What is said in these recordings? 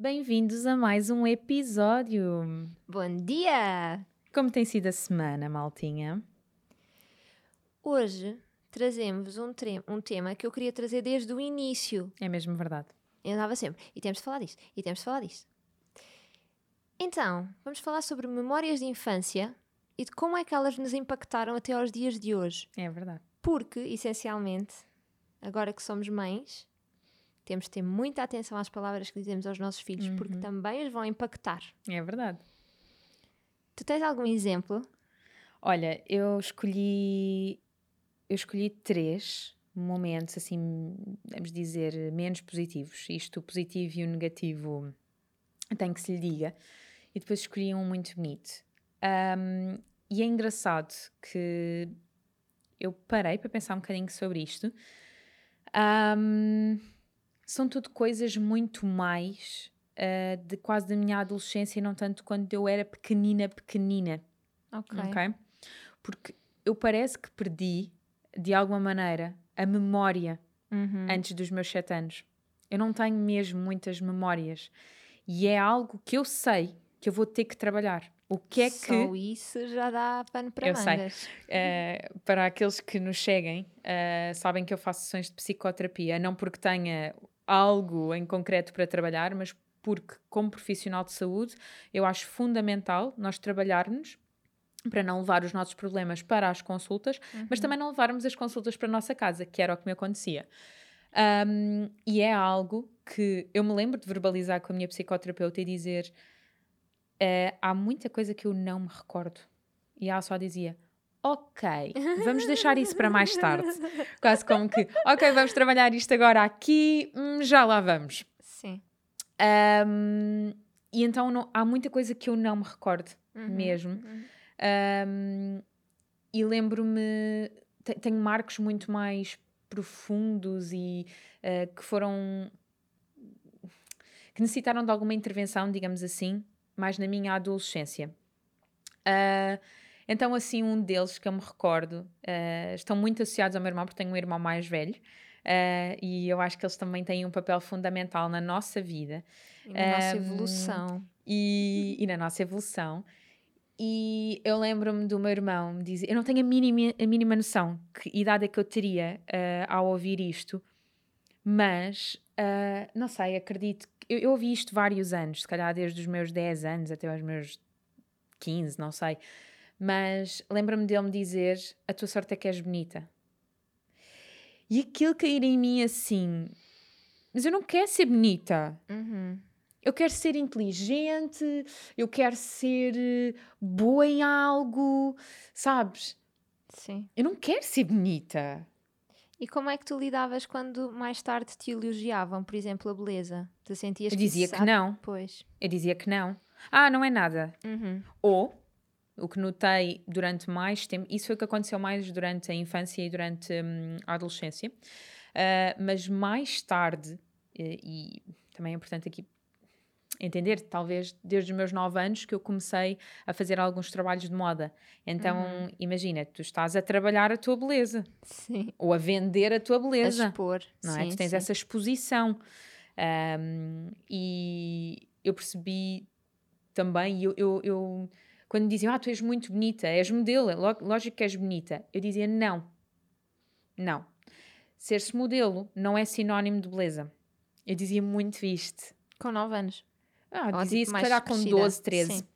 Bem-vindos a mais um episódio. Bom dia! Como tem sido a semana, maltinha? Hoje trazemos um, um tema que eu queria trazer desde o início. É mesmo verdade. Eu andava sempre, e temos de falar disto, e temos de falar disto. Então, vamos falar sobre memórias de infância e de como é que elas nos impactaram até aos dias de hoje. É verdade. Porque, essencialmente, agora que somos mães, temos de ter muita atenção às palavras que dizemos aos nossos filhos, uhum. porque também os vão impactar. É verdade. Tu tens algum exemplo? Olha, eu escolhi eu escolhi três momentos, assim, vamos dizer, menos positivos. Isto, o positivo e o negativo, tem que se lhe diga. E depois escolhi um muito bonito. Um, e é engraçado que eu parei para pensar um bocadinho sobre isto. Um, são tudo coisas muito mais uh, de quase da minha adolescência e não tanto quando eu era pequenina, pequenina. Ok. okay? Porque eu parece que perdi de alguma maneira, a memória uhum. antes dos meus sete anos. Eu não tenho mesmo muitas memórias. E é algo que eu sei que eu vou ter que trabalhar. O que é Só que. Só isso já dá pano para eu mangas. sei. Uh, para aqueles que nos seguem, uh, sabem que eu faço sessões de psicoterapia, não porque tenha algo em concreto para trabalhar, mas porque, como profissional de saúde, eu acho fundamental nós trabalharmos para não levar os nossos problemas para as consultas, uhum. mas também não levarmos as consultas para a nossa casa, que era o que me acontecia. Um, e é algo que eu me lembro de verbalizar com a minha psicoterapeuta e dizer: uh, há muita coisa que eu não me recordo. E ela só dizia: Ok, vamos deixar isso para mais tarde. Quase como que, ok, vamos trabalhar isto agora aqui, hum, já lá vamos. Sim. Um, e então não, há muita coisa que eu não me recordo uhum, mesmo. Uhum. Um, e lembro-me, tenho marcos muito mais profundos e uh, que foram. que necessitaram de alguma intervenção, digamos assim, mais na minha adolescência. Uh, então, assim, um deles que eu me recordo, uh, estão muito associados ao meu irmão, porque tenho um irmão mais velho, e eu acho que eles também têm um papel fundamental na nossa vida. E na um, nossa evolução. E, e na nossa evolução. E eu lembro-me do meu irmão me dizer: Eu não tenho a mínima, a mínima noção que idade é que eu teria uh, ao ouvir isto, mas uh, não sei, acredito. Eu, eu ouvi isto vários anos, se calhar desde os meus 10 anos até aos meus 15, não sei. Mas lembro-me dele me dizer: A tua sorte é que és bonita. E aquilo cair em mim assim: Mas eu não quero ser bonita. Uhum. Eu quero ser inteligente, eu quero ser eh, boa em algo, sabes? Sim. Eu não quero ser bonita. E como é que tu lidavas quando mais tarde te elogiavam, por exemplo, a beleza? Tu sentias eu que dizia que não. Pois. Eu dizia que não. Ah, não é nada. Uhum. Ou, o que notei durante mais tempo, isso foi o que aconteceu mais durante a infância e durante hum, a adolescência, uh, mas mais tarde, e, e também é importante aqui entender, talvez desde os meus 9 anos que eu comecei a fazer alguns trabalhos de moda. Então, uhum. imagina, tu estás a trabalhar a tua beleza. Sim. Ou a vender a tua beleza. A expor. Não é? Tu tens sim. essa exposição. Um, e eu percebi também, eu, eu, eu, quando diziam, ah, tu és muito bonita, és modelo, lógico que és bonita. Eu dizia, não. Não. Ser-se modelo não é sinónimo de beleza. Eu dizia muito isto. Com 9 anos. Ah, Ou dizia isso, se calhar com 12, 13. Sim.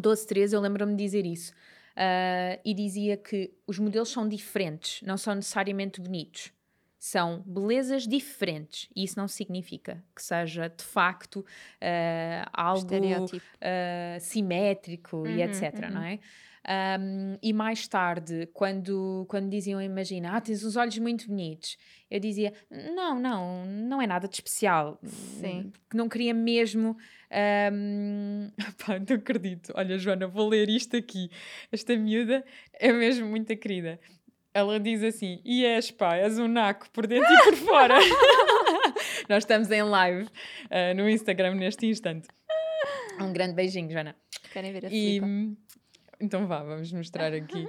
12, 13, eu lembro-me de dizer isso. Uh, e dizia que os modelos são diferentes, não são necessariamente bonitos. São belezas diferentes e isso não significa que seja de facto uh, algo uh, simétrico uhum, e etc. Uhum. Não é? Um, e mais tarde, quando, quando diziam, imagina, ah, tens uns olhos muito bonitos, eu dizia, não, não, não é nada de especial. Sim. Não queria mesmo. Um... Pá, não acredito. Olha, Joana, vou ler isto aqui. Esta miúda é mesmo muito querida. Ela diz assim: e és pá, és um naco por dentro e por fora. Nós estamos em live uh, no Instagram neste instante. Um grande beijinho, Joana. Querem ver a e, então vá, vamos mostrar aqui.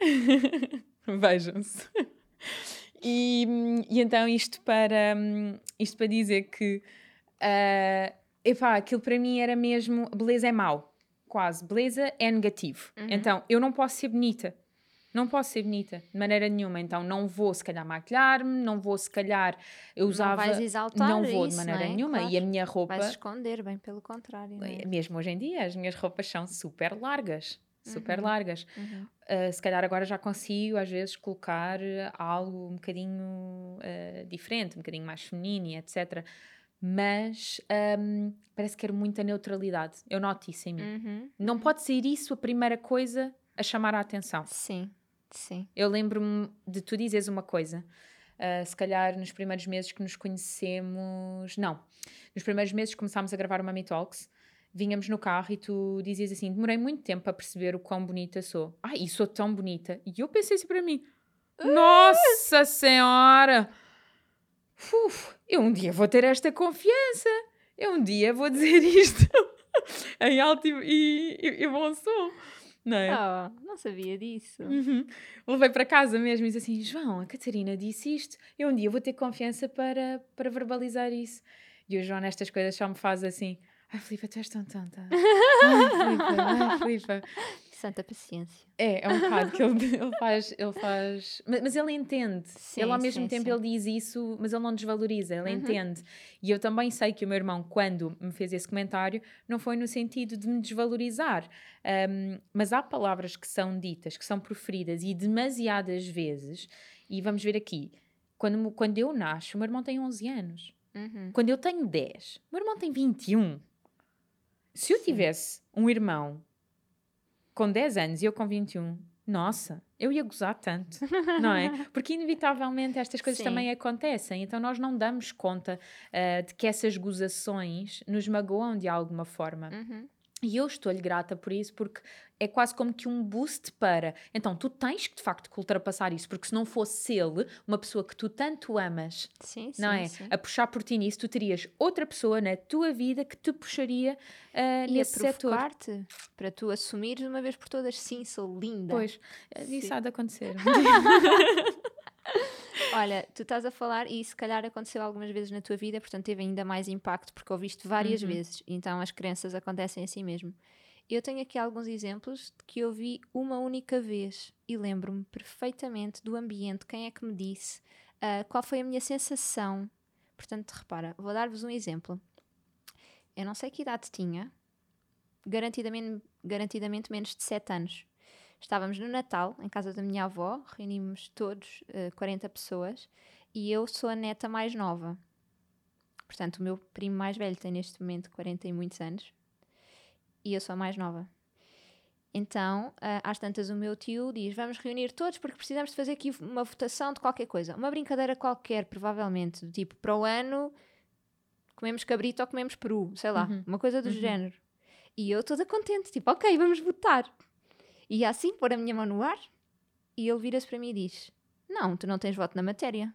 Vejam-se. E, e, então isto para, isto para dizer que uh, epá, aquilo para mim era mesmo beleza é mau, quase. Beleza é negativo. Uhum. Então eu não posso ser bonita. Não posso ser bonita de maneira nenhuma, então não vou se calhar maquilhar-me, não vou se calhar eu usava, não vais exaltar não vou isso, de maneira é? nenhuma claro. e a minha roupa vais esconder bem pelo contrário, é? mesmo hoje em dia as minhas roupas são super largas, super uhum. largas. Uhum. Uh, se calhar agora já consigo, às vezes, colocar algo um bocadinho uh, diferente, um bocadinho mais feminino e etc. Mas um, parece que quero muita neutralidade. Eu noto isso em mim. Uhum. Não pode ser isso a primeira coisa a chamar a atenção. Sim, sim. Eu lembro-me de tu dizeres uma coisa. Uh, se calhar nos primeiros meses que nos conhecemos. Não. Nos primeiros meses que começámos a gravar uma Me Talks, vinhamos no carro e tu dizias assim: demorei muito tempo a perceber o quão bonita sou. Ai, e sou tão bonita. E eu pensei assim para mim: Nossa Senhora! Uf, eu um dia vou ter esta confiança. Eu um dia vou dizer isto em alto e, e, e bom som. Não é? Oh, não sabia disso. Uhum. Levei para casa mesmo e disse assim: João, a Catarina disse isto. Eu um dia vou ter confiança para, para verbalizar isso. E o João, nestas coisas, só me faz assim: Ai, Filipe, tu és tão tonta. Ai, Filipe, ai, Filipe. Santa paciência. É, é um bocado que ele, ele faz. Ele faz mas, mas ele entende. Sim, ele, ao mesmo sim, tempo, sim. ele diz isso, mas ele não desvaloriza, ele uhum. entende. E eu também sei que o meu irmão, quando me fez esse comentário, não foi no sentido de me desvalorizar. Um, mas há palavras que são ditas, que são proferidas e demasiadas vezes. E vamos ver aqui. Quando, quando eu nasço, o meu irmão tem 11 anos. Uhum. Quando eu tenho 10, o meu irmão tem 21. Se eu tivesse um irmão com 10 anos e eu com 21, nossa, eu ia gozar tanto, não é? Porque inevitavelmente estas coisas Sim. também acontecem, então nós não damos conta uh, de que essas gozações nos magoam de alguma forma. Uhum. E eu estou-lhe grata por isso, porque é quase como que um boost para. Então, tu tens que de facto ultrapassar isso, porque se não fosse ele, uma pessoa que tu tanto amas, sim, não sim, é? Sim. A puxar por ti nisso, tu terias outra pessoa na tua vida que te puxaria uh, e nesse a setor. para tu assumires uma vez por todas, sim, sou linda. Pois, isso há de acontecer. Olha, tu estás a falar e se calhar aconteceu algumas vezes na tua vida, portanto teve ainda mais impacto porque ouviste várias uhum. vezes, então as crenças acontecem assim mesmo. Eu tenho aqui alguns exemplos de que eu vi uma única vez e lembro-me perfeitamente do ambiente, quem é que me disse, uh, qual foi a minha sensação. Portanto, repara, vou dar-vos um exemplo. Eu não sei que idade tinha, garantidamente, garantidamente menos de 7 anos. Estávamos no Natal, em casa da minha avó, reunimos todos, uh, eh, 40 pessoas, e eu sou a neta mais nova. Portanto, o meu primo mais velho tem neste momento 40 e muitos anos, e eu sou a mais nova. Então, uh, às tantas, o meu tio diz: Vamos reunir todos porque precisamos de fazer aqui uma votação de qualquer coisa. Uma brincadeira qualquer, provavelmente, do tipo: para o ano comemos cabrito ou comemos peru, sei lá, uhum. uma coisa do uhum. género. E eu toda contente, tipo: Ok, vamos votar. E assim pôr a minha mão no ar e ele vira-se para mim e diz: Não, tu não tens voto na matéria.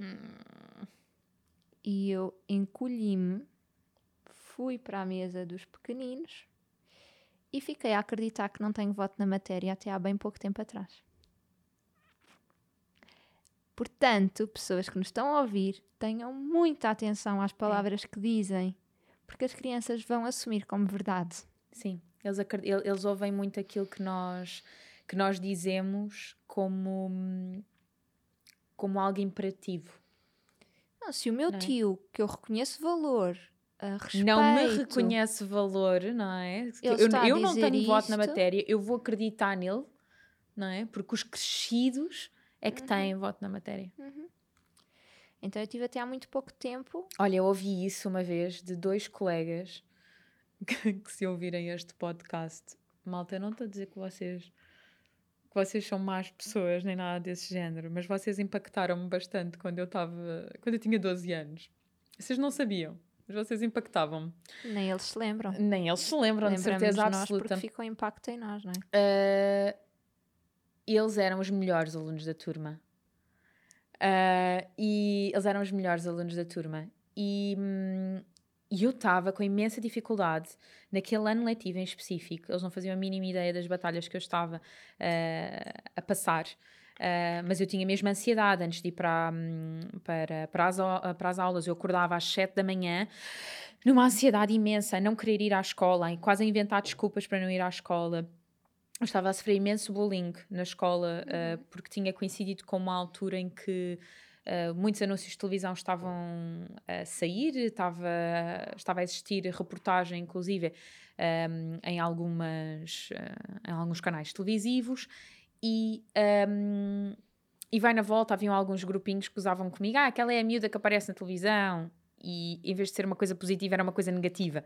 Hum. E eu encolhi-me, fui para a mesa dos pequeninos e fiquei a acreditar que não tenho voto na matéria até há bem pouco tempo atrás. Portanto, pessoas que nos estão a ouvir, tenham muita atenção às palavras é. que dizem, porque as crianças vão assumir como verdade. Sim. Eles, eles ouvem muito aquilo que nós, que nós dizemos como, como algo imperativo. Não, se o meu é? tio, que eu reconheço valor, uh, respeito, não me reconhece valor, não é? Eu, eu não tenho isto. voto na matéria, eu vou acreditar nele, não é? Porque os crescidos é que uhum. têm voto na matéria. Uhum. Então eu tive até há muito pouco tempo. Olha, eu ouvi isso uma vez de dois colegas que, que se ouvirem este podcast. Malta, eu não estou a dizer que vocês que vocês são más pessoas, nem nada desse género, mas vocês impactaram-me bastante quando eu estava. quando eu tinha 12 anos. Vocês não sabiam, mas vocês impactavam-me. Nem eles se lembram. Nem eles se lembram, de certeza nós absoluta. porque ficou impacto em nós, não é? Uh, eles eram os melhores alunos da turma. Uh, e eles eram os melhores alunos da turma. E, hum, eu estava com imensa dificuldade naquele ano letivo em específico. Eles não faziam a mínima ideia das batalhas que eu estava uh, a passar. Uh, mas eu tinha mesmo ansiedade antes de ir para, hum, para, para, as, para as aulas. Eu acordava às 7 da manhã, numa ansiedade imensa, a não querer ir à escola, quase a inventar desculpas para não ir à escola. Eu estava a sofrer imenso bullying na escola, uh, porque tinha coincidido com uma altura em que Uh, muitos anúncios de televisão estavam a sair, estava, estava a existir reportagem, inclusive, um, em, algumas, uh, em alguns canais televisivos, e, um, e vai na volta, haviam alguns grupinhos que usavam comigo, ah, aquela é a miúda que aparece na televisão, e em vez de ser uma coisa positiva, era uma coisa negativa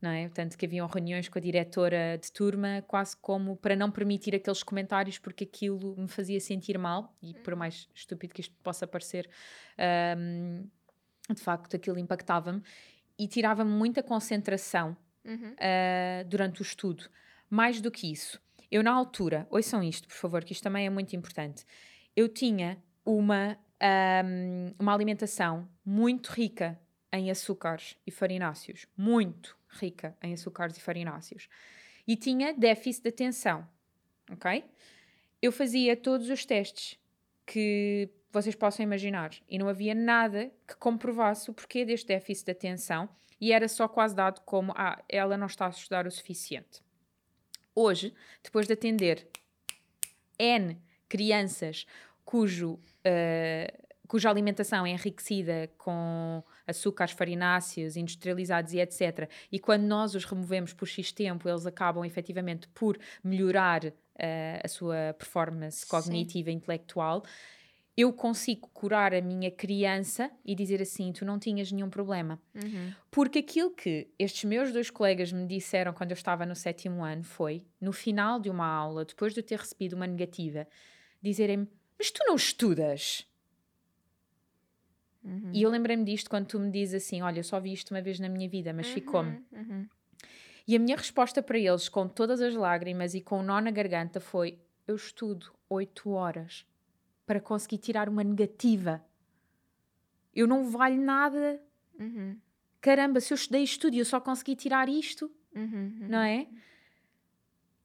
não é? Portanto, que haviam reuniões com a diretora de turma, quase como para não permitir aqueles comentários, porque aquilo me fazia sentir mal, e por uhum. mais estúpido que isto possa parecer, um, de facto aquilo impactava-me e tirava-me muita concentração uhum. uh, durante o estudo. Mais do que isso, eu na altura, ouçam isto, por favor, que isto também é muito importante, eu tinha uma, um, uma alimentação muito rica em açúcares e farináceos, muito rica em açúcares e farináceos. E tinha déficit de atenção, ok? Eu fazia todos os testes que vocês possam imaginar e não havia nada que comprovasse o porquê deste déficit de atenção e era só quase dado como, ah, ela não está a estudar o suficiente. Hoje, depois de atender N crianças cujo, uh, cuja alimentação é enriquecida com açúcares farináceos, industrializados e etc. E quando nós os removemos por X tempo, eles acabam efetivamente por melhorar uh, a sua performance cognitiva e intelectual. Eu consigo curar a minha criança e dizer assim: tu não tinhas nenhum problema. Uhum. Porque aquilo que estes meus dois colegas me disseram quando eu estava no sétimo ano foi, no final de uma aula, depois de eu ter recebido uma negativa, dizerem-me: Mas tu não estudas? Uhum. E eu lembrei-me disto quando tu me dizes assim: Olha, eu só vi isto uma vez na minha vida, mas uhum. ficou-me. Uhum. E a minha resposta para eles, com todas as lágrimas e com o nó na garganta, foi: Eu estudo oito horas para conseguir tirar uma negativa. Eu não valho nada. Uhum. Caramba, se eu estudei estudo e eu só consegui tirar isto, uhum, não é?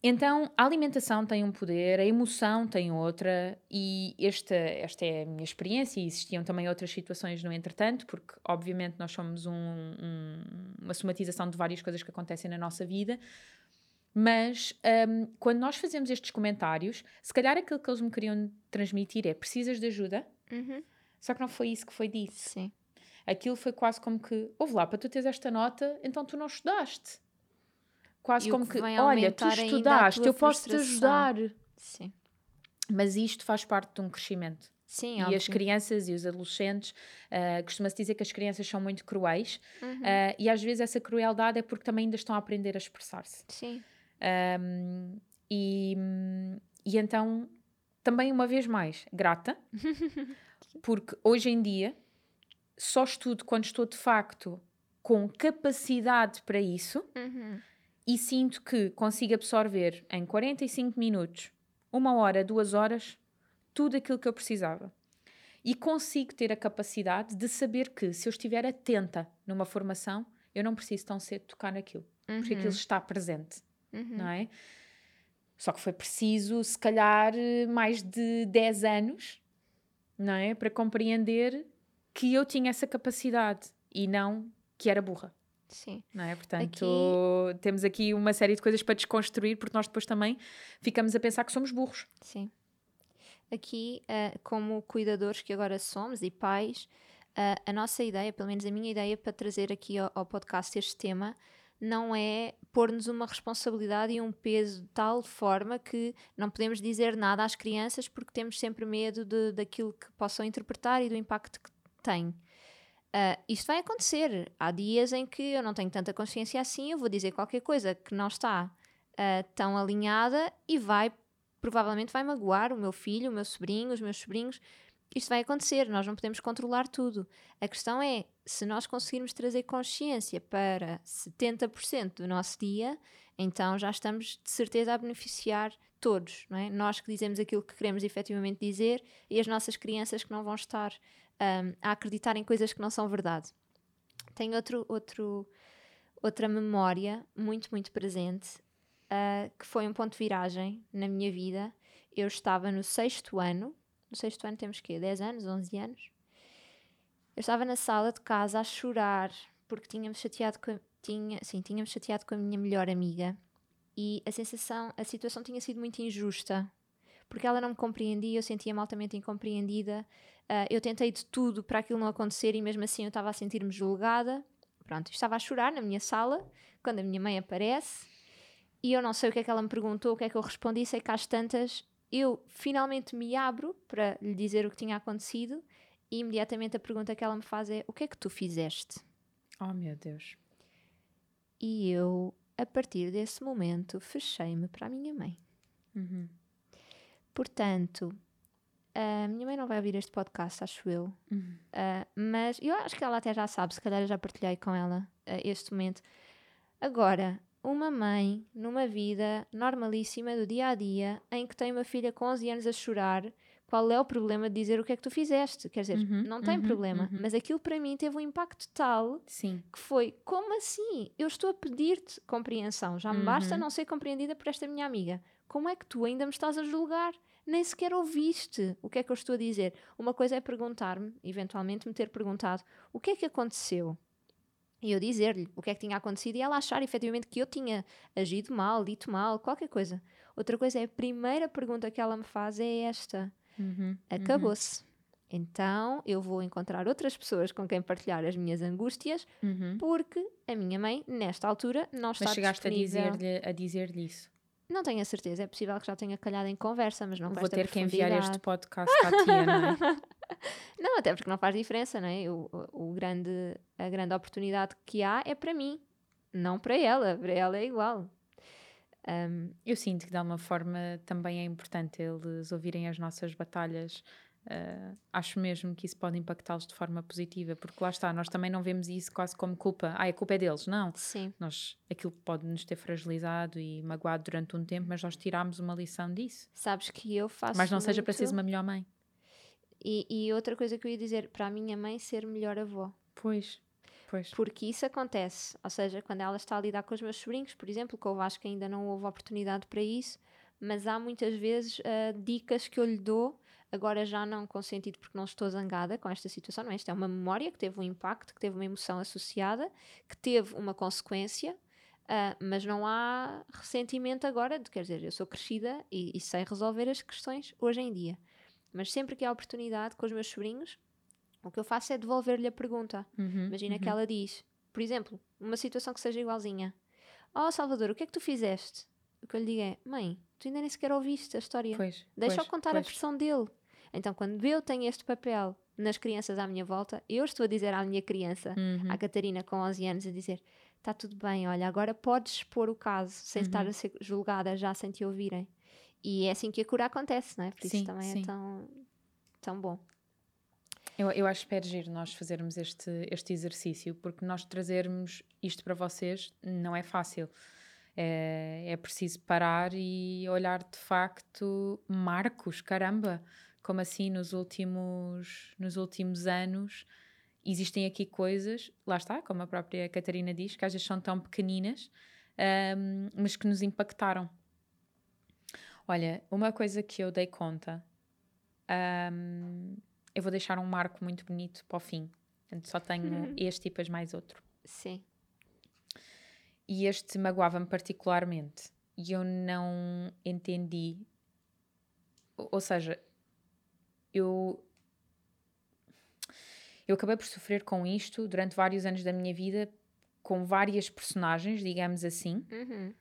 Então, a alimentação tem um poder, a emoção tem outra, e esta, esta é a minha experiência, e existiam também outras situações no entretanto, porque obviamente nós somos um, um, uma somatização de várias coisas que acontecem na nossa vida, mas um, quando nós fazemos estes comentários, se calhar aquilo que eles me queriam transmitir é precisas de ajuda, uhum. só que não foi isso que foi dito. Sim. Aquilo foi quase como que, ouve lá, para tu teres esta nota, então tu não estudaste quase e como que, olha, tu estudaste, eu posso te ajudar. Sim. Mas isto faz parte de um crescimento. Sim, e óbvio. as crianças e os adolescentes, uh, costuma-se dizer que as crianças são muito cruéis uhum. uh, e às vezes essa crueldade é porque também ainda estão a aprender a expressar-se. Sim. Um, e, e então, também uma vez mais, grata, porque hoje em dia só estudo quando estou de facto com capacidade para isso. Uhum e sinto que consigo absorver em 45 minutos, uma hora, duas horas, tudo aquilo que eu precisava. E consigo ter a capacidade de saber que, se eu estiver atenta numa formação, eu não preciso tão cedo tocar naquilo, uhum. porque aquilo está presente, uhum. não é? Só que foi preciso, se calhar, mais de 10 anos, não é? Para compreender que eu tinha essa capacidade e não que era burra. Sim. Não é? Portanto, aqui... temos aqui uma série de coisas para desconstruir, porque nós depois também ficamos a pensar que somos burros. Sim. Aqui, uh, como cuidadores que agora somos e pais, uh, a nossa ideia, pelo menos a minha ideia para trazer aqui ao, ao podcast este tema, não é pôr-nos uma responsabilidade e um peso de tal forma que não podemos dizer nada às crianças porque temos sempre medo de, daquilo que possam interpretar e do impacto que tenho. Uh, isto vai acontecer. Há dias em que eu não tenho tanta consciência assim, eu vou dizer qualquer coisa que não está uh, tão alinhada e vai, provavelmente vai magoar o meu filho, o meu sobrinho, os meus sobrinhos. Isto vai acontecer, nós não podemos controlar tudo. A questão é, se nós conseguirmos trazer consciência para 70% do nosso dia, então já estamos de certeza a beneficiar todos, não é? Nós que dizemos aquilo que queremos efetivamente dizer e as nossas crianças que não vão estar um, a acreditar em coisas que não são verdade. Tenho outro, outro, outra memória muito, muito presente, uh, que foi um ponto de viragem na minha vida. Eu estava no sexto ano, no sexto ano temos quê? 10 anos, 11 anos? Eu estava na sala de casa a chorar porque tínhamos chateado com, tinha, sim, tínhamos chateado com a minha melhor amiga e a sensação, a situação tinha sido muito injusta porque ela não me compreendia, eu sentia-me altamente incompreendida. Uh, eu tentei de tudo para aquilo não acontecer e mesmo assim eu estava a sentir-me julgada. Pronto, estava a chorar na minha sala quando a minha mãe aparece e eu não sei o que é que ela me perguntou, o que é que eu respondi, sei que às tantas eu finalmente me abro para lhe dizer o que tinha acontecido e imediatamente a pergunta que ela me faz é: O que é que tu fizeste? Oh meu Deus. E eu, a partir desse momento, fechei-me para a minha mãe. Uhum. Portanto, a minha mãe não vai ouvir este podcast, acho eu. Uhum. Uh, mas eu acho que ela até já sabe, se calhar eu já partilhei com ela uh, este momento. Agora, uma mãe numa vida normalíssima do dia a dia em que tem uma filha com 11 anos a chorar qual é o problema de dizer o que é que tu fizeste? Quer dizer, uhum, não tem uhum, problema, uhum. mas aquilo para mim teve um impacto tal Sim. que foi: como assim? Eu estou a pedir-te compreensão, já me basta uhum. não ser compreendida por esta minha amiga. Como é que tu ainda me estás a julgar? Nem sequer ouviste o que é que eu estou a dizer. Uma coisa é perguntar-me, eventualmente me ter perguntado o que é que aconteceu. E eu dizer-lhe o que é que tinha acontecido e ela achar efetivamente que eu tinha agido mal, dito mal, qualquer coisa. Outra coisa é a primeira pergunta que ela me faz é esta: Uhum, Acabou-se. Uhum. Então eu vou encontrar outras pessoas com quem partilhar as minhas angústias, uhum. porque a minha mãe, nesta altura, não está Mas chegaste disponível. a dizer-lhe dizer isso? Não tenho a certeza, é possível que já tenha calhado em conversa, mas não Vou ter que enviar este podcast à tia, não é? não, até porque não faz diferença, não é? O, o, grande, a grande oportunidade que há é para mim, não para ela. Para ela é igual. Um, eu sinto que de alguma forma também é importante eles ouvirem as nossas batalhas. Uh, acho mesmo que isso pode impactá-los de forma positiva, porque lá está, nós também não vemos isso quase como culpa. Ah, a culpa é deles, não. Sim. Nós, aquilo pode nos ter fragilizado e magoado durante um tempo, mas nós tiramos uma lição disso. Sabes que eu faço. Mas não muito... seja preciso uma melhor mãe. E, e outra coisa que eu ia dizer, para a minha mãe ser melhor avó. Pois. Pois. Porque isso acontece. Ou seja, quando ela está a lidar com os meus sobrinhos, por exemplo, que eu acho que ainda não houve oportunidade para isso, mas há muitas vezes uh, dicas que eu lhe dou, agora já não com sentido porque não estou zangada com esta situação, não é? Esta é uma memória que teve um impacto, que teve uma emoção associada, que teve uma consequência, uh, mas não há ressentimento agora, de, quer dizer, eu sou crescida e, e sei resolver as questões hoje em dia. Mas sempre que há oportunidade com os meus sobrinhos, o que eu faço é devolver-lhe a pergunta. Uhum, Imagina uhum. que ela diz, por exemplo, uma situação que seja igualzinha. Oh, Salvador, o que é que tu fizeste? O que eu lhe digo é, mãe, tu ainda nem sequer ouviste a história. Pois, Deixa-o contar pois. a versão dele. Então, quando eu tenho este papel nas crianças à minha volta, eu estou a dizer à minha criança, uhum. à Catarina com 11 anos, a dizer: está tudo bem, olha, agora podes expor o caso sem uhum. estar a ser julgada já sem te ouvirem. E é assim que a cura acontece, não é? Por isso sim, também é sim. é tão, tão bom. Eu, eu acho que é giro nós fazermos este, este exercício, porque nós trazermos isto para vocês não é fácil. É, é preciso parar e olhar de facto marcos, caramba, como assim nos últimos, nos últimos anos existem aqui coisas, lá está, como a própria Catarina diz, que às vezes são tão pequeninas, um, mas que nos impactaram. Olha, uma coisa que eu dei conta um, eu vou deixar um marco muito bonito para o fim. Portanto, só tenho uhum. este e depois mais outro. Sim. E este magoava-me particularmente. E eu não entendi. Ou seja, eu. Eu acabei por sofrer com isto durante vários anos da minha vida, com várias personagens, digamos assim, uhum.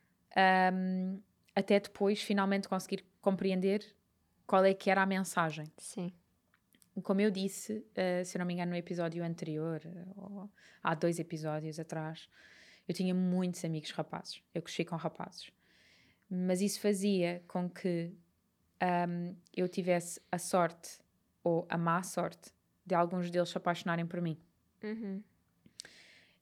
um, até depois finalmente conseguir compreender qual é que era a mensagem. Sim como eu disse, uh, se eu não me engano, no episódio anterior, ou há dois episódios atrás, eu tinha muitos amigos rapazes. Eu cresci com rapazes. Mas isso fazia com que um, eu tivesse a sorte ou a má sorte de alguns deles se apaixonarem por mim. Uhum.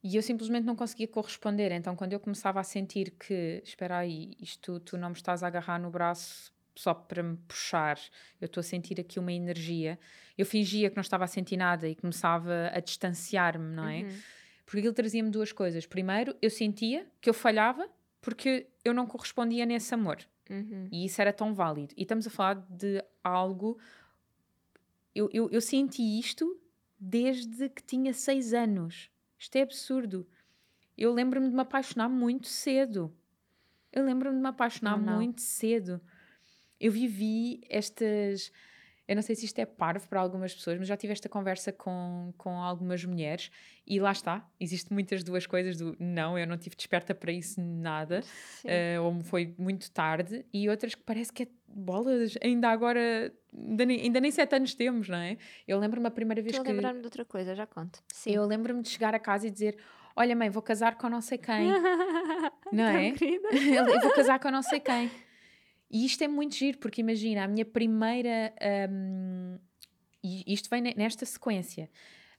E eu simplesmente não conseguia corresponder. Então, quando eu começava a sentir que, espera aí, isto tu não me estás a agarrar no braço só para me puxar, eu estou a sentir aqui uma energia, eu fingia que não estava a sentir nada e começava a distanciar-me, não é? Uhum. Porque aquilo trazia-me duas coisas. Primeiro, eu sentia que eu falhava porque eu não correspondia nesse amor. Uhum. E isso era tão válido. E estamos a falar de algo. Eu, eu, eu senti isto desde que tinha seis anos. Isto é absurdo. Eu lembro-me de me apaixonar muito cedo. Eu lembro-me de me apaixonar não, não. muito cedo. Eu vivi estas. Eu não sei se isto é parvo para algumas pessoas, mas já tive esta conversa com, com algumas mulheres e lá está. Existem muitas duas coisas do não, eu não tive desperta para isso nada, uh, ou foi muito tarde, e outras que parece que é bolas, ainda agora, ainda nem, ainda nem sete anos temos, não é? Eu lembro-me a primeira vez Estou que. Eu lembrar-me de outra coisa, já conto. Sim. Eu lembro-me de chegar a casa e dizer: Olha, mãe, vou casar com não sei quem. não é? eu vou casar com não sei quem. E isto é muito giro, porque imagina, a minha primeira. Um, e isto vem nesta sequência.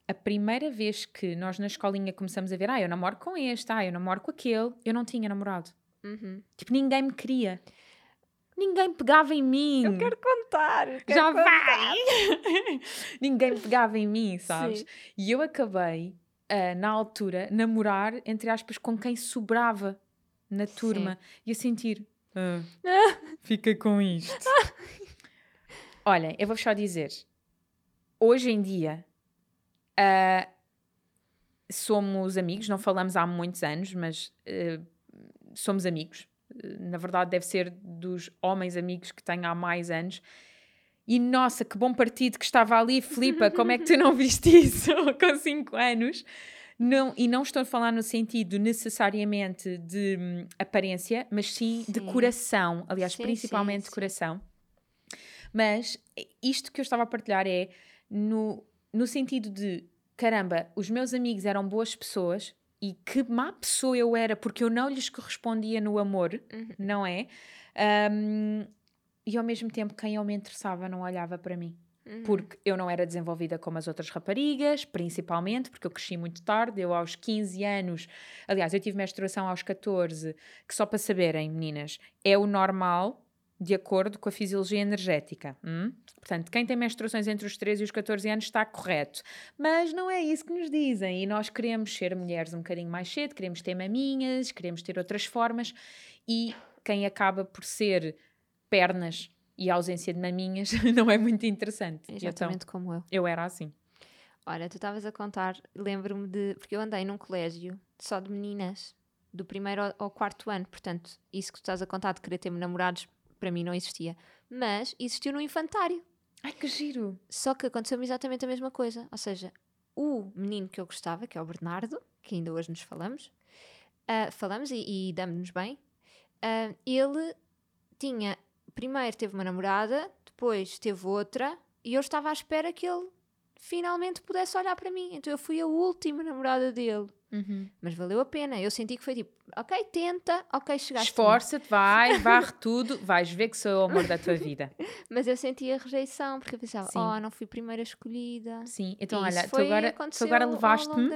A primeira vez que nós na escolinha começamos a ver, ah, eu namoro com este, ah, eu namoro com aquele, eu não tinha namorado. Uhum. Tipo, ninguém me queria. Ninguém pegava em mim. Eu quero contar. Eu quero Já contar. vai! ninguém pegava em mim, sabes? Sim. E eu acabei, uh, na altura, namorar, entre aspas, com quem sobrava na turma. Sim. E a sentir, ah, fica com isto. Olha, eu vou só dizer. Hoje em dia, uh, somos amigos, não falamos há muitos anos, mas uh, somos amigos. na verdade, deve ser dos homens amigos que tenho há mais anos. E nossa, que bom partido que estava ali, Filipa, como é que tu não viste isso com 5 anos? Não, e não estou a falar no sentido necessariamente de hum, aparência, mas sim, sim, de coração. Aliás, sim, principalmente sim, de coração. Mas isto que eu estava a partilhar é no, no sentido de caramba, os meus amigos eram boas pessoas e que má pessoa eu era porque eu não lhes correspondia no amor, uhum. não é? Um, e ao mesmo tempo, quem eu me interessava não olhava para mim. Uhum. Porque eu não era desenvolvida como as outras raparigas, principalmente porque eu cresci muito tarde. Eu, aos 15 anos, aliás, eu tive menstruação aos 14, que só para saberem, meninas, é o normal de acordo com a fisiologia energética. Hum? Portanto, quem tem menstruações entre os 13 e os 14 anos está correto. Mas não é isso que nos dizem. E nós queremos ser mulheres um bocadinho mais cedo, queremos ter maminhas, queremos ter outras formas. E quem acaba por ser pernas e a ausência de maminhas não é muito interessante. Exatamente então, como eu. Eu era assim. Olha, tu estavas a contar, lembro-me de. Porque eu andei num colégio só de meninas, do primeiro ao quarto ano, portanto, isso que tu estás a contar de querer ter namorados, para mim não existia. Mas existiu no infantário. Ai, que giro! Só que aconteceu-me exatamente a mesma coisa. Ou seja, o menino que eu gostava, que é o Bernardo, que ainda hoje nos falamos, uh, falamos e, e damos-nos bem, uh, ele tinha primeiro teve uma namorada, depois teve outra, e eu estava à espera que ele finalmente pudesse olhar para mim. Então eu fui a última namorada dele. Uhum. Mas valeu a pena. Eu senti que foi tipo, ok, tenta, ok, chegaste. Esforça-te, vai, varre tudo, vais ver que sou o amor da tua vida. Mas eu senti a rejeição, porque eu pensava, Sim. oh, não fui primeira escolhida. Sim, então olha, tu agora, tu agora levaste-me.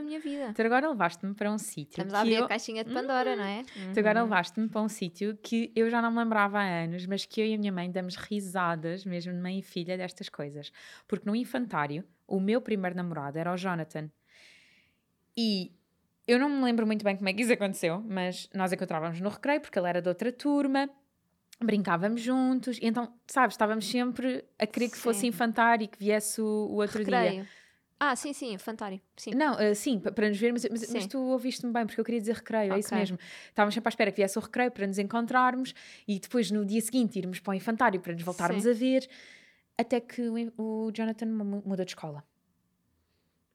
Tu agora levaste-me para um sítio. Estamos a abrir eu... a caixinha de Pandora, uhum. não é? Uhum. Tu agora uhum. levaste-me para um sítio que eu já não me lembrava há anos, mas que eu e a minha mãe damos risadas, mesmo de mãe e filha, destas coisas. Porque no infantário, o meu primeiro namorado era o Jonathan. E eu não me lembro muito bem como é que isso aconteceu, mas nós encontrávamos no recreio porque ele era de outra turma, brincávamos juntos, então, sabes, estávamos sempre a querer que sim. fosse infantário e que viesse o, o outro recreio. dia. Ah, sim, sim, infantário. Sim. Não, uh, sim, para nos ver, mas, mas, tu ouviste-me bem, porque eu queria dizer recreio, okay. é isso mesmo. Estávamos sempre à espera que viesse o recreio para nos encontrarmos e depois no dia seguinte irmos para o infantário para nos voltarmos sim. a ver, até que o, o Jonathan mudou de escola.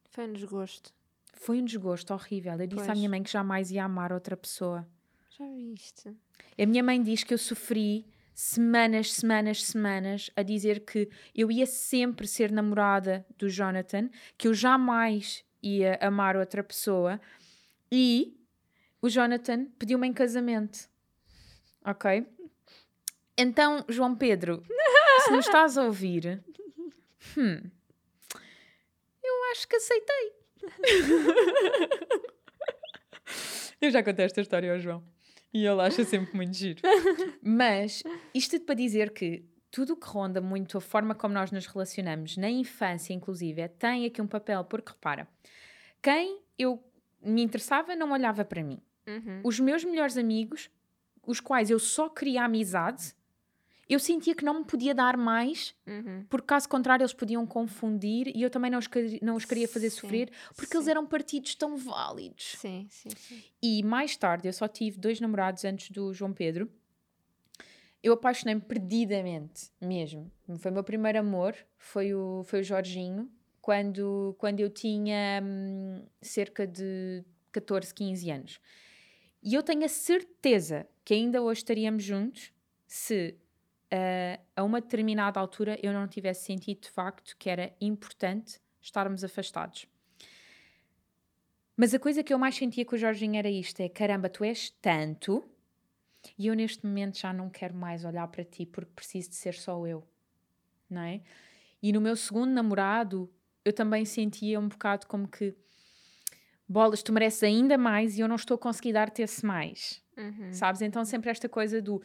Foi um desgosto. Foi um desgosto horrível. Eu disse pois. à minha mãe que jamais ia amar outra pessoa. Já viste? A minha mãe diz que eu sofri semanas, semanas, semanas a dizer que eu ia sempre ser namorada do Jonathan, que eu jamais ia amar outra pessoa e o Jonathan pediu-me em casamento. Ok? Então, João Pedro, se nos estás a ouvir, hum, eu acho que aceitei. eu já contei esta história ao João. E ele acha sempre muito giro. Mas isto é para dizer que tudo o que ronda muito a forma como nós nos relacionamos, na infância inclusive, tem aqui um papel, porque repara, quem eu me interessava não olhava para mim. Uhum. Os meus melhores amigos, os quais eu só queria amizade, eu sentia que não me podia dar mais, Uhum. porque caso contrário eles podiam confundir e eu também não os, queria- não os queria fazer Sim, sofrer, porque eles sim. eram partidos tão válidos. Sim, sim, sim. E mais tarde, eu só tive dois namorados antes do João Pedro. Eu apaixonei-me perdidamente, mesmo. Foi o meu primeiro amor, foi o, foi o Jorginho, quando, quando eu tinha hum, cerca de 14, 15 anos. E eu tenho a certeza que ainda hoje estaríamos juntos se ah, a uma determinada altura eu não tivesse sentido de facto que era importante estarmos afastados. Mas a coisa que eu mais sentia com o Jorginho era isto: é caramba, tu és tanto e eu neste momento já não quero mais olhar para ti porque preciso de ser só eu, não é? E no meu segundo namorado eu também sentia um bocado como que bolas, tu mereces ainda mais e eu não estou a conseguir dar-te esse mais, Uhum. sabes? Então sempre esta coisa do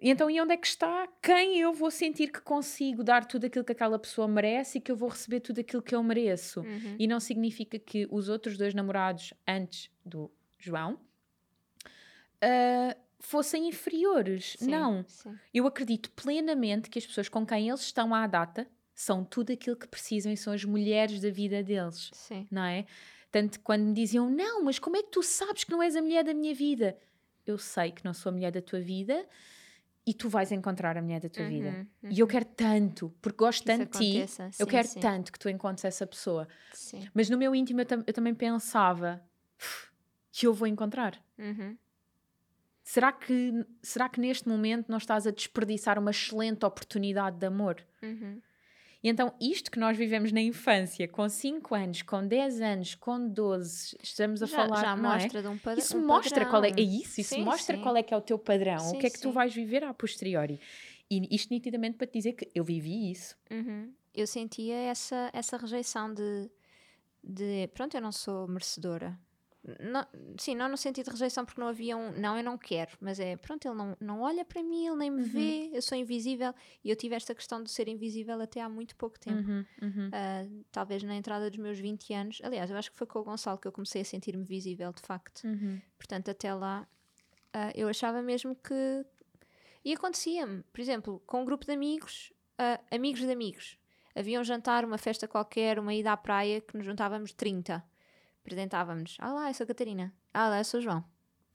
e então, e onde é que está quem eu vou sentir que consigo dar tudo aquilo que aquela pessoa merece e que eu vou receber tudo aquilo que eu mereço? Uhum. E não significa que os outros dois namorados antes do João ah, fossem inferiores. Sim, Não. sim. Eu acredito plenamente que as pessoas com quem eles estão à data são tudo aquilo que precisam e são as mulheres da vida deles, Sim. não é? Tanto quando me diziam, não, mas como é que tu sabes que não és a mulher da minha vida? Eu sei que não sou a mulher da tua vida e tu vais encontrar a mulher da tua vida. Uhum, E eu quero tanto, porque gosto Que tanto de ti, aconteça. eu Sim, quero sim. tanto que tu encontres essa pessoa. Sim. Mas no meu íntimo eu, tam- eu também pensava que eu vou encontrar. Uhum. Será que, será que neste momento não estás a desperdiçar uma excelente oportunidade de amor? Uhum. E então, isto que nós vivemos na infância, com 5 anos, com 10 anos, com 12, estamos a já, falar. já é? mostra de um, padrão. Isso mostra qual é, é isso, isso Sim, mostra sim. qual é que é o teu padrão, Sim, o que é que tu vais viver a posteriori. E isto nitidamente para te dizer que eu vivi isso. Uhum. Eu sentia essa, essa rejeição de, de pronto, eu não sou merecedora. Não- sim, não no sentido de rejeição porque não havia um não, eu não quero, mas é pronto, ele não, não olha para mim, ele nem me vê, eu sou invisível e eu tive esta questão de ser invisível até há muito pouco tempo. Uhum, uhum. Ah, talvez na entrada dos meus 20 anos. Aliás, eu acho que foi com o Gonçalo que eu comecei a sentir-me visível, de facto. Uhum. Portanto, até lá, ah, eu achava mesmo que. E acontecia-me, por exemplo, com um grupo de amigos, ah, amigos de amigos. Havia um jantar, uma festa qualquer, uma ida à praia, que nos juntávamos 30. Apresentávamos. Ah lá, eu sou a Catarina. Ah lá, eu sou o João.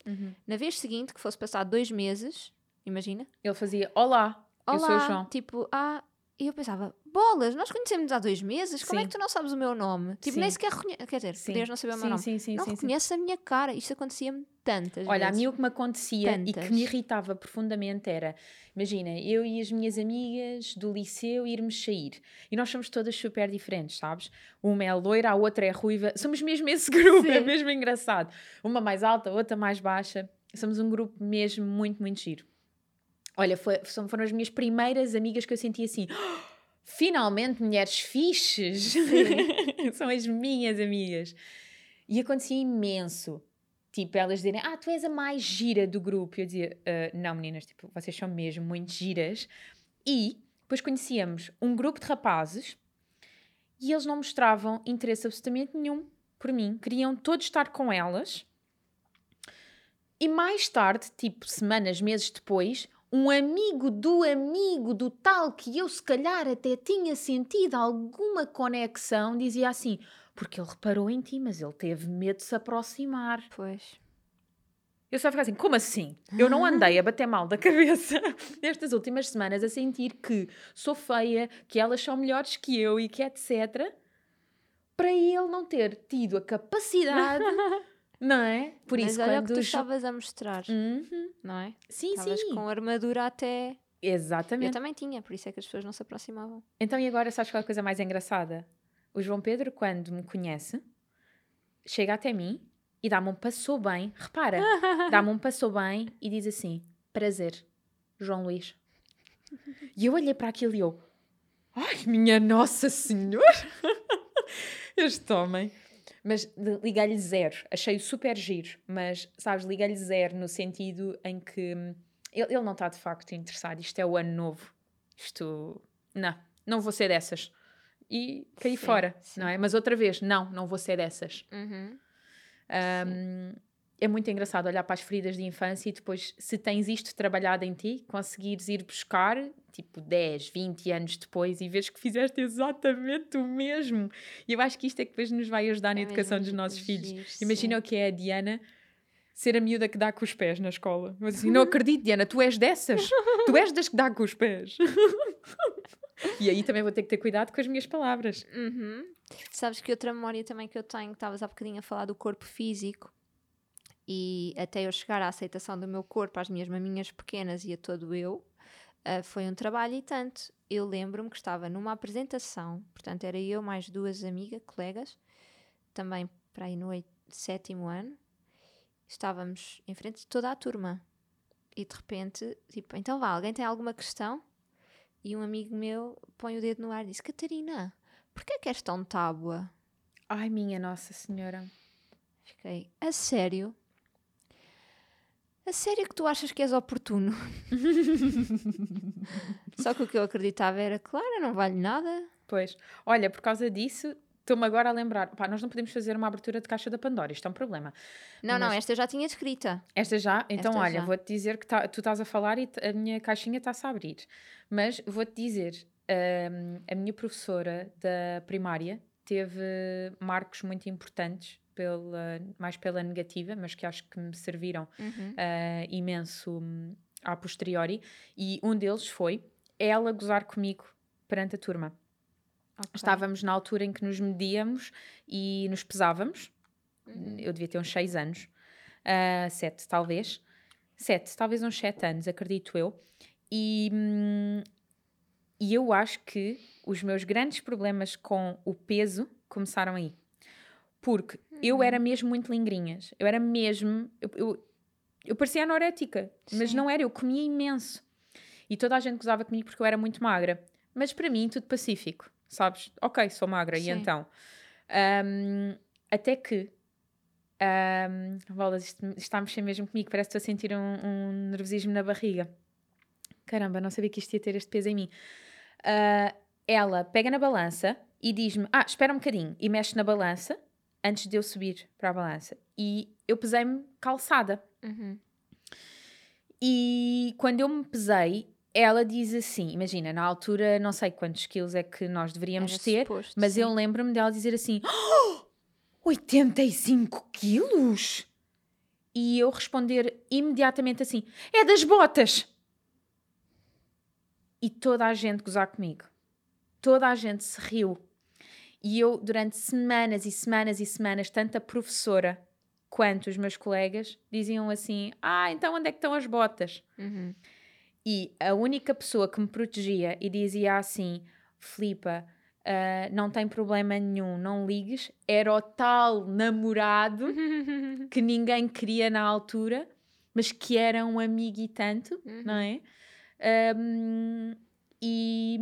Uhum. Na vez seguinte, que fosse passar dois meses, imagina. Ele fazia: Olá, eu sou o Olá, João. tipo, ah, e eu pensava, bolas, nós conhecemos há dois meses, como é Sim. que tu não sabes o meu nome? Tipo, Sim. nem sequer reconheces, quer dizer, Sim. podias não saber o meu sim, nome. sim, sim, não reconheces a minha cara, isto acontecia-me tantas Olha, a vezes. mim o que me acontecia e que Tantas. me irritava profundamente era, imagina, eu e as minhas amigas do liceu irmos sair e nós somos todas super diferentes, sabes? Uma é loira, a outra é ruiva, somos mesmo esse grupo, é mesmo engraçado. Uma mais alta, outra mais baixa, somos um grupo mesmo muito, muito giro. Olha, foi- foram as minhas primeiras amigas que eu senti assim. "Oh, Finalmente, mulheres fixes! são as minhas amigas. E acontecia imenso. Tipo, elas dizerem, ah, tu és a mais gira do grupo. E eu dizia, "Ah, não, meninas, tipo, vocês são mesmo muito giras. E depois conhecíamos um grupo de rapazes e eles não mostravam interesse absolutamente nenhum por mim. Queriam todos estar com elas. E mais tarde, tipo, semanas, meses depois, um amigo do amigo do tal que eu se calhar até tinha sentido alguma conexão dizia assim: porque ele reparou em ti, mas ele teve medo de se aproximar. Pois. Eu só ficava assim, como assim? Eu não andei a bater mal da cabeça nestas últimas semanas a sentir que sou feia, que elas são melhores que eu e que etc. Para ele não ter tido a capacidade, não é? Por Mas isso, olha o que quando tu estavas a mostrar, Uhum. não é? Sim, Estavas sim. com armadura até... Exatamente. Eu também tinha, por isso é que as pessoas não se aproximavam. Então, e agora sabes qual é a coisa mais engraçada? O João Pedro, quando me conhece, chega até mim e dá-me um passou bem, repara, dá-me um passou bem e diz assim: prazer, João Luís. E eu olhei para aquilo e eu, ai, minha Nossa Senhora! este homem. Mas liguei-lhe zero, achei-o super giro, mas sabes, liguei-lhe zero no sentido em que hum, ele, ele não está de facto interessado. Isto é o ano novo. Isto, não, não vou ser dessas. E caí sim, fora, sim. não é? Mas outra vez, não, não vou ser dessas. Uhum. Um, é muito engraçado olhar para as feridas de infância e depois, se tens isto trabalhado em ti, conseguires ir buscar, tipo 10, 20 anos depois, e vês que fizeste exatamente o mesmo. E eu acho que isto é que depois nos vai ajudar na é educação dos nossos filhos. Imagina o que é a Diana ser a miúda que dá com os pés na escola. Mas assim, não acredito, Diana, tu és dessas. tu és das que dá com os pés. e aí também vou ter que ter cuidado com as minhas palavras. Uhum. Sabes que outra memória também que eu tenho, estavas há bocadinho a falar do corpo físico e até eu chegar à aceitação do meu corpo, às minhas maminhas pequenas e a todo eu, uh, foi um trabalho e tanto. Eu lembro-me que estava numa apresentação, portanto era eu mais duas amigas, colegas, também para aí no sétimo ano, estávamos em frente de toda a turma e de repente, tipo, então vá, alguém tem alguma questão? E um amigo meu põe o dedo no ar e diz: Catarina, porquê é que és tão tábua? Ai, minha Nossa Senhora. Fiquei, a sério? A sério que tu achas que és oportuno? Só que o que eu acreditava era, claro, não vale nada. Pois, olha, por causa disso, estou-me agora a lembrar, pá, nós não podemos fazer uma abertura de caixa da Pandora, isto é um problema. Não, Mas... não, esta eu já tinha escrita. Esta já? Então, esta olha, vou-te dizer que tá, tu estás a falar e a minha caixinha está-se a abrir. Mas vou-te dizer, um, a minha professora da primária teve marcos muito importantes pela, mais pela negativa, mas que acho que me serviram uhum. uh, imenso um, a posteriori. E um deles foi ela gozar comigo perante a turma. Okay. Estávamos na altura em que nos medíamos e nos pesávamos. Uhum. Eu devia ter uns 6 anos, uh, 7 talvez. 7, talvez uns 7 anos, acredito eu. E, hum, e eu acho que os meus grandes problemas com o peso começaram aí. Porque eu era uhum. mesmo muito lingrinhas. Eu era mesmo. Eu, eu, eu parecia anorética, mas não era. Eu comia imenso. E toda a gente gozava comigo porque eu era muito magra. Mas para mim, tudo pacífico, sabes? Ok, sou magra, Sim. e então? Um, até que. Um, bolas, isto, isto está a mexer mesmo comigo. Parece que estou a sentir um, um, nervosismo na barriga. Caramba, não sabia que isto ia ter este peso em mim. Uh, ela pega na balança e diz-me: Ah, espera um bocadinho. E mexe na balança antes de eu subir para a balança. E eu pesei-me calçada. Uhum. E quando eu me pesei, ela diz assim: imagina, na altura, não sei quantos quilos é que nós deveríamos Era ter, suposto, mas sim. eu lembro-me dela dizer assim: oh, 85 quilos? E eu responder imediatamente assim: é das botas. E toda a gente gozar comigo. Toda a gente se riu. E eu, durante semanas e semanas e semanas, tanto a professora quanto os meus colegas diziam assim: Ah, então onde é que estão as botas? Uhum. E a única pessoa que me protegia e dizia assim: Filipa, uh, não tem problema nenhum, não ligues, era o tal namorado que ninguém queria na altura, mas que era um amigo e tanto, uhum. não é? Um, e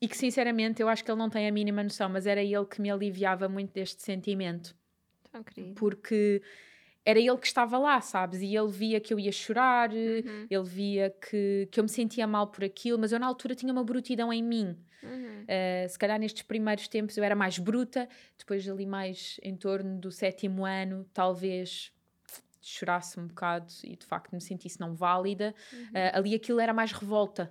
e que sinceramente eu acho que ele não tem a mínima noção, mas era ele que me aliviava muito deste sentimento. Tão querido. Porque era ele que estava lá, sabes? E ele via que eu ia chorar, uhum. ele via que, que eu me sentia mal por aquilo, mas eu na altura tinha uma brutidão em mim. Uhum. Uh, se calhar nestes primeiros tempos eu era mais bruta, depois ali mais em torno do sétimo ano, talvez chorasse um bocado e de facto me sentisse não válida. Uhum. Uh, ali aquilo era mais revolta.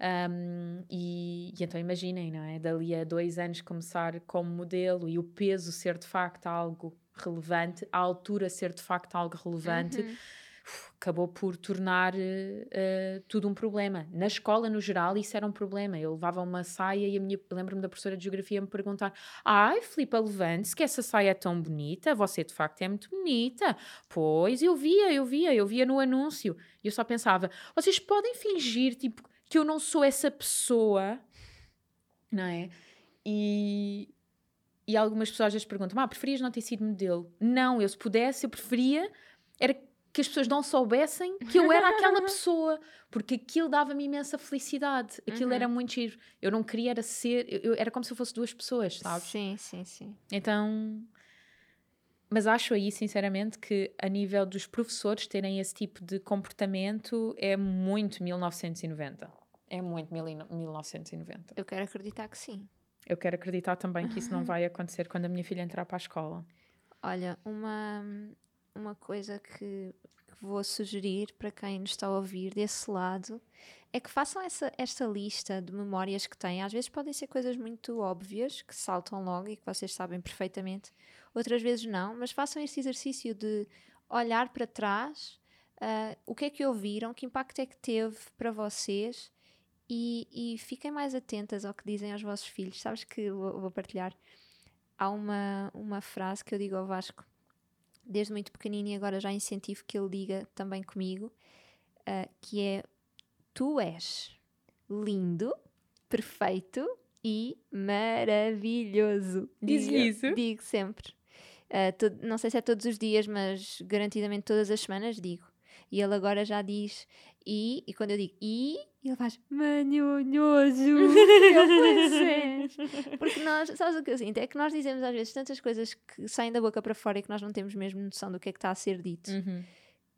Um, e, e, então imaginem, não é? Dali a dois anos começar como modelo e o peso ser de facto algo relevante, a altura ser de facto algo relevante, uhum. acabou por tornar uh, tudo um problema. Na escola, no geral, isso era um problema. Eu levava uma saia e a minha, lembro-me da professora de geografia me perguntar: Ai, Filipa, levante-se, que essa saia é tão bonita, você de facto é muito bonita. Pois, eu via, eu via, eu via no anúncio. E eu só pensava: vocês podem fingir, tipo, que eu não sou essa pessoa, não é? E, e algumas pessoas às vezes perguntam: Ah, preferias não ter sido modelo? Não, eu se pudesse, eu preferia. Era que as pessoas não soubessem que eu era aquela pessoa, porque aquilo dava-me imensa felicidade, aquilo uhum. era muito giro. Eu não queria era ser, eu, era como se eu fosse duas pessoas, sabes? Sim, sim, sim. Então, mas acho aí, sinceramente, que a nível dos professores terem esse tipo de comportamento é muito 1990. É muito 1990. Eu quero acreditar que sim. Eu quero acreditar também que isso não vai acontecer quando a minha filha entrar para a escola. Olha, uma, uma coisa que, vou sugerir para quem nos está a ouvir desse lado é que façam essa, esta lista de memórias que têm. Às vezes podem ser coisas muito óbvias, que saltam logo e que vocês sabem perfeitamente, outras vezes não, mas façam este exercício de olhar para trás, uh, o que é que ouviram, que impacto é que teve para vocês e, e, fiquem mais atentas ao que dizem aos vossos filhos. Sabes que vou, vou partilhar? Há uma, uma frase que eu digo ao Vasco desde muito pequenino e agora já incentivo que ele diga também comigo, uh, que é tu és lindo, perfeito e maravilhoso. Diz isso? Digo sempre. Uh, não sei se é todos os dias, mas garantidamente todas as semanas digo. E ele agora já diz e, e quando eu digo e, ele faz manhonhoso. Porque nós, sabes o que eu sinto? É que nós dizemos às vezes tantas coisas que saem da boca para fora e que nós não temos mesmo noção do que é que está a ser dito. Uhum.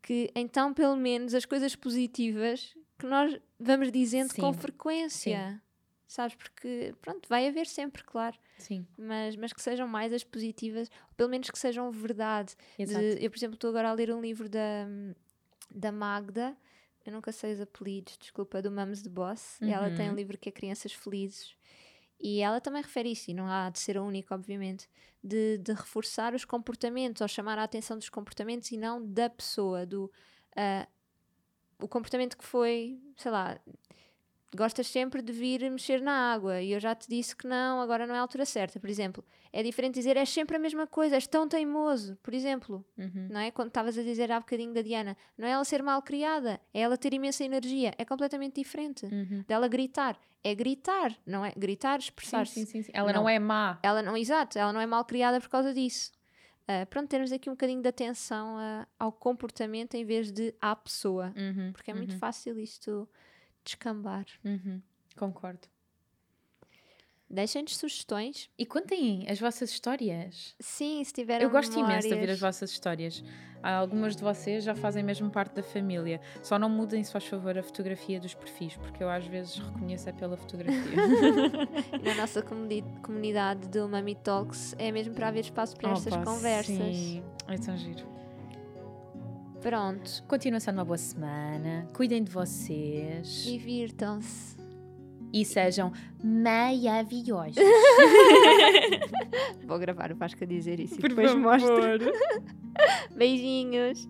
Que então, pelo menos, as coisas positivas que nós vamos dizendo Sim. com frequência. Sim. Sabes? Porque, pronto, vai haver sempre, claro. Sim. Mas, mas que sejam mais as positivas, pelo menos que sejam verdade. Exato. De, eu, por exemplo, estou agora a ler um livro da, da Magda eu nunca sei os apelidos, desculpa, do Mums de Boss. Uhum. Ela tem um uhum. livro que é Crianças Felizes. E ela também refere isso, e não há de ser a única, obviamente, de, de reforçar os comportamentos, ou chamar a atenção dos comportamentos e não da pessoa, do uh, o comportamento que foi, sei lá, gostas sempre de vir mexer na água e eu já te disse que não, agora não é a altura certa, por exemplo. É diferente dizer és sempre a mesma coisa, és tão teimoso, por exemplo. Uhum. Não é? Quando estavas a dizer há bocadinho da Diana, não é ela ser mal criada, é ela ter imensa energia. É completamente diferente uhum. dela gritar. É gritar, não é? Gritar, expressar-se. Sim, sim, sim, Ela não, não, é má. Ela não, exato, ela não é mal criada por causa disso. Uh, pronto, termos aqui um bocadinho de atenção uh, ao comportamento em vez de à pessoa. Uhum. Porque é muito uhum. fácil isto descambar. Uhum. Concordo. Deixem-nos sugestões. E contem as vossas histórias. Sim, se tiverem Eu gosto memórias. imenso de ouvir as vossas histórias. Algumas de vocês já fazem mesmo parte da família. Só não mudem, se faz favor, a fotografia dos perfis, porque eu às vezes reconheço é pela fotografia. Na nossa comuni comunidade do Mami Talks é mesmo para haver espaço para estas conversas. Sim, é tão giro. Pronto. Continuação de uma boa semana. Cuidem de vocês. Divirtam-se. E sejam maravilhosos. Vou gravar o Vasco a dizer isso Por e depois favor. mostro. Beijinhos.